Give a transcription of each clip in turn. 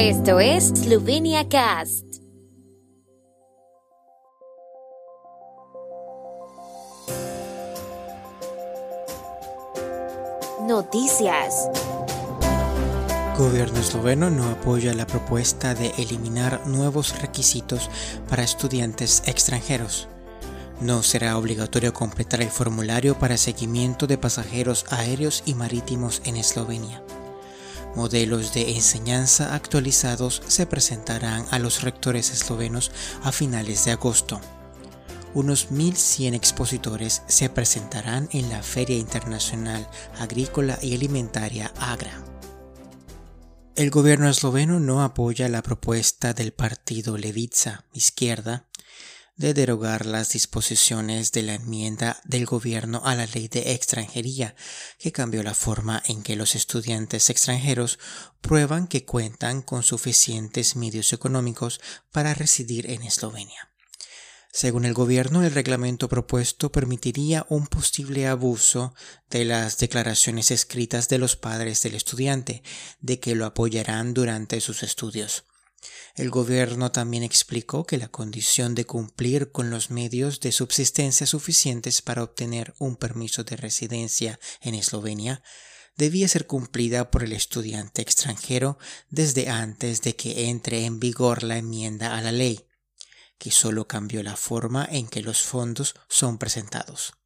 Esto es Slovenia Cast. Noticias. Gobierno esloveno no apoya la propuesta de eliminar nuevos requisitos para estudiantes extranjeros. No será obligatorio completar el formulario para seguimiento de pasajeros aéreos y marítimos en Eslovenia. Modelos de enseñanza actualizados se presentarán a los rectores eslovenos a finales de agosto. Unos 1.100 expositores se presentarán en la Feria Internacional Agrícola y Alimentaria AGRA. El gobierno esloveno no apoya la propuesta del partido Levica, izquierda, de derogar las disposiciones de la enmienda del gobierno a la ley de extranjería, que cambió la forma en que los estudiantes extranjeros prueban que cuentan con suficientes medios económicos para residir en Eslovenia. Según el gobierno, el reglamento propuesto permitiría un posible abuso de las declaraciones escritas de los padres del estudiante de que lo apoyarán durante sus estudios. El gobierno también explicó que la condición de cumplir con los medios de subsistencia suficientes para obtener un permiso de residencia en Eslovenia debía ser cumplida por el estudiante extranjero desde antes de que entre en vigor la enmienda a la ley, que solo cambió la forma en que los fondos son presentados.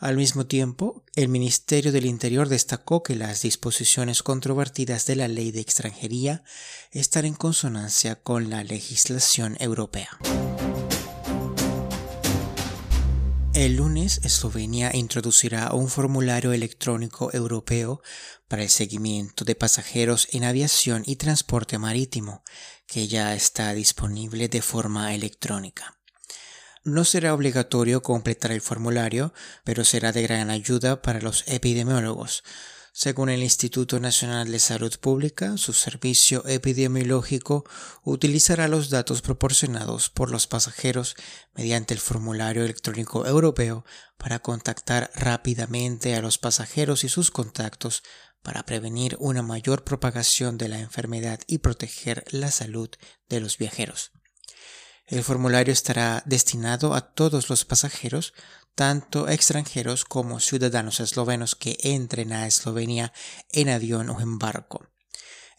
Al mismo tiempo, el Ministerio del Interior destacó que las disposiciones controvertidas de la ley de extranjería están en consonancia con la legislación europea. El lunes, Eslovenia introducirá un formulario electrónico europeo para el seguimiento de pasajeros en aviación y transporte marítimo, que ya está disponible de forma electrónica. No será obligatorio completar el formulario, pero será de gran ayuda para los epidemiólogos. Según el Instituto Nacional de Salud Pública, su servicio epidemiológico utilizará los datos proporcionados por los pasajeros mediante el formulario electrónico europeo para contactar rápidamente a los pasajeros y sus contactos para prevenir una mayor propagación de la enfermedad y proteger la salud de los viajeros. El formulario estará destinado a todos los pasajeros, tanto extranjeros como ciudadanos eslovenos que entren a Eslovenia en avión o en barco.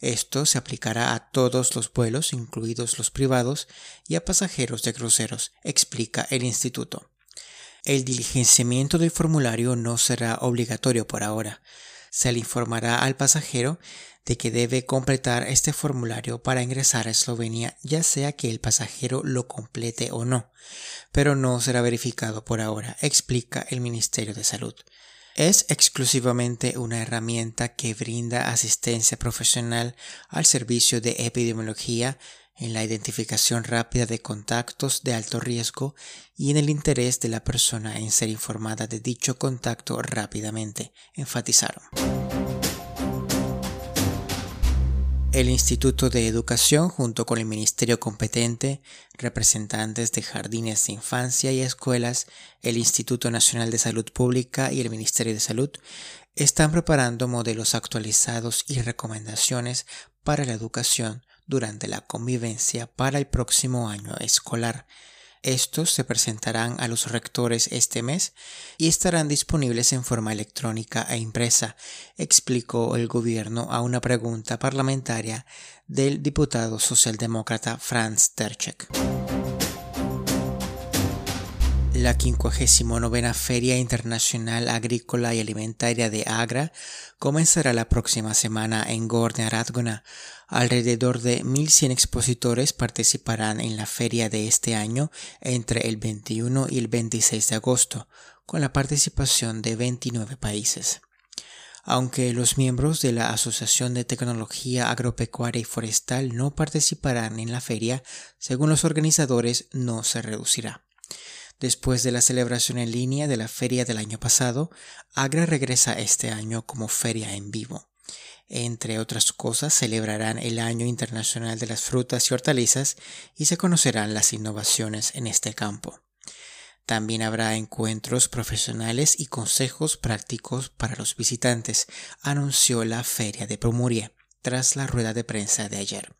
Esto se aplicará a todos los vuelos, incluidos los privados, y a pasajeros de cruceros, explica el instituto. El diligenciamiento del formulario no será obligatorio por ahora. Se le informará al pasajero de que debe completar este formulario para ingresar a Eslovenia, ya sea que el pasajero lo complete o no, pero no será verificado por ahora, explica el Ministerio de Salud. Es exclusivamente una herramienta que brinda asistencia profesional al servicio de epidemiología en la identificación rápida de contactos de alto riesgo y en el interés de la persona en ser informada de dicho contacto rápidamente, enfatizaron. El Instituto de Educación, junto con el Ministerio competente, representantes de jardines de infancia y escuelas, el Instituto Nacional de Salud Pública y el Ministerio de Salud, están preparando modelos actualizados y recomendaciones para la educación durante la convivencia para el próximo año escolar estos se presentarán a los rectores este mes y estarán disponibles en forma electrónica e impresa, explicó el gobierno a una pregunta parlamentaria del diputado socialdemócrata Franz Terchek. La 59 Feria Internacional Agrícola y Alimentaria de Agra comenzará la próxima semana en Gornja Radgona. Alrededor de 1.100 expositores participarán en la feria de este año entre el 21 y el 26 de agosto, con la participación de 29 países. Aunque los miembros de la Asociación de Tecnología Agropecuaria y Forestal no participarán en la feria, según los organizadores no se reducirá. Después de la celebración en línea de la feria del año pasado, Agra regresa este año como feria en vivo. Entre otras cosas, celebrarán el Año Internacional de las Frutas y Hortalizas y se conocerán las innovaciones en este campo. También habrá encuentros profesionales y consejos prácticos para los visitantes, anunció la Feria de Promuria tras la rueda de prensa de ayer.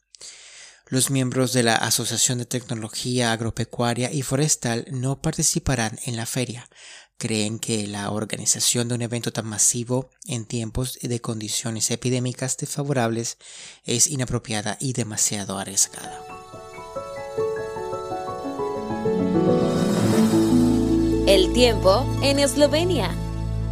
Los miembros de la Asociación de Tecnología Agropecuaria y Forestal no participarán en la feria. Creen que la organización de un evento tan masivo en tiempos de condiciones epidémicas desfavorables es inapropiada y demasiado arriesgada. El tiempo en Eslovenia.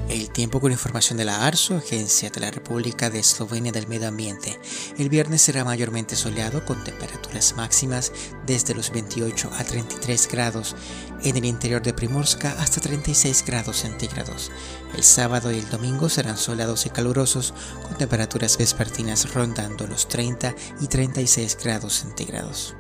El tiempo con información de la ARSO, Agencia de la República de Eslovenia del Medio Ambiente. El viernes será mayormente soleado con temperaturas máximas desde los 28 a 33 grados, en el interior de Primorska hasta 36 grados centígrados. El sábado y el domingo serán soleados y calurosos con temperaturas vespertinas rondando los 30 y 36 grados centígrados.